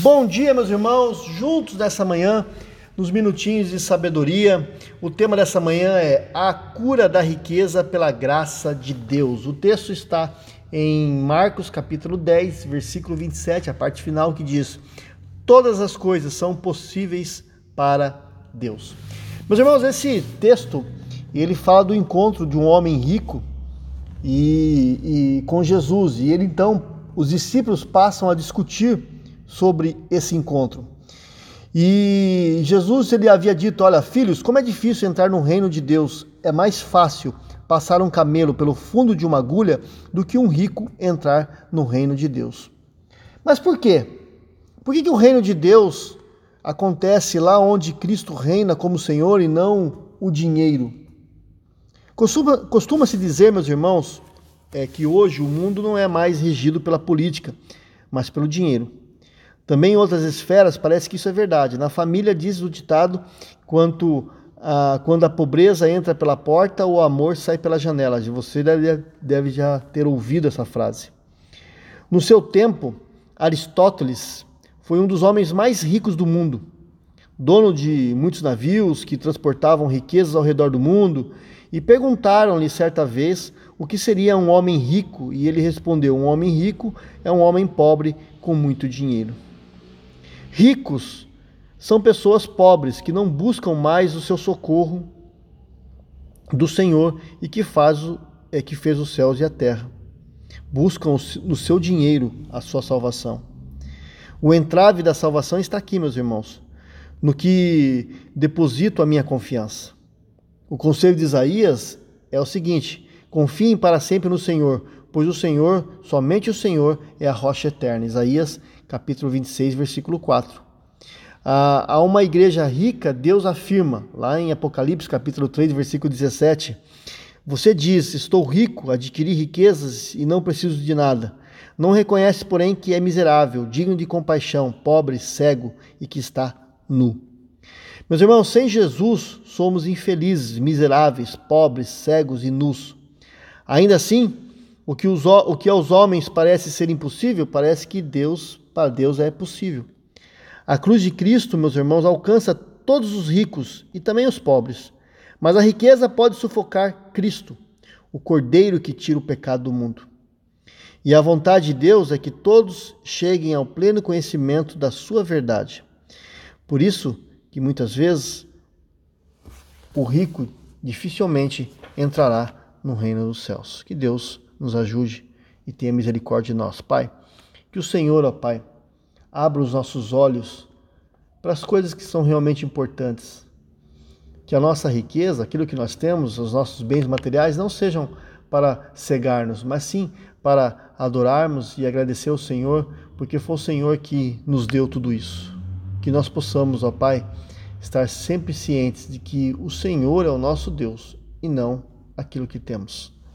Bom dia, meus irmãos, juntos nessa manhã, nos minutinhos de sabedoria. O tema dessa manhã é a cura da riqueza pela graça de Deus. O texto está em Marcos capítulo 10, versículo 27, a parte final que diz: Todas as coisas são possíveis para Deus. Meus irmãos, esse texto ele fala do encontro de um homem rico e, e com Jesus. E ele então, os discípulos passam a discutir sobre esse encontro. E Jesus ele havia dito: Olha, filhos, como é difícil entrar no reino de Deus. É mais fácil passar um camelo pelo fundo de uma agulha do que um rico entrar no reino de Deus. Mas por quê? Por que, que o reino de Deus acontece lá onde Cristo reina como Senhor e não o dinheiro? Costuma-se costuma dizer, meus irmãos, é que hoje o mundo não é mais regido pela política, mas pelo dinheiro. Também em outras esferas parece que isso é verdade. Na família diz o ditado quanto a, quando a pobreza entra pela porta, o amor sai pela janela. Você deve, deve já ter ouvido essa frase. No seu tempo, Aristóteles foi um dos homens mais ricos do mundo, dono de muitos navios que transportavam riquezas ao redor do mundo e perguntaram-lhe certa vez o que seria um homem rico, e ele respondeu: Um homem rico é um homem pobre com muito dinheiro. Ricos são pessoas pobres que não buscam mais o seu socorro do Senhor e que faz o, é que fez os céus e a terra. Buscam no seu dinheiro a sua salvação. O entrave da salvação está aqui, meus irmãos, no que deposito a minha confiança. O conselho de Isaías é o seguinte: confiem para sempre no Senhor, pois o Senhor, somente o Senhor, é a rocha eterna. Isaías capítulo 26, versículo 4. A uma igreja rica, Deus afirma, lá em Apocalipse capítulo 3, versículo 17, você diz: Estou rico, adquiri riquezas e não preciso de nada. Não reconhece, porém, que é miserável, digno de compaixão, pobre, cego e que está nu. Meus irmãos, sem Jesus somos infelizes, miseráveis, pobres, cegos e nus. Ainda assim, o que, os, o que aos homens parece ser impossível, parece que Deus, para Deus é possível. A cruz de Cristo, meus irmãos, alcança todos os ricos e também os pobres. Mas a riqueza pode sufocar Cristo, o Cordeiro que tira o pecado do mundo. E a vontade de Deus é que todos cheguem ao pleno conhecimento da sua verdade. Por isso, que muitas vezes o rico dificilmente entrará no reino dos céus. Que Deus nos ajude e tenha misericórdia de nós. Pai, que o Senhor, ó Pai, abra os nossos olhos para as coisas que são realmente importantes. Que a nossa riqueza, aquilo que nós temos, os nossos bens materiais, não sejam para cegar-nos, mas sim para adorarmos e agradecer ao Senhor, porque foi o Senhor que nos deu tudo isso que nós possamos, ó Pai, estar sempre cientes de que o Senhor é o nosso Deus e não aquilo que temos.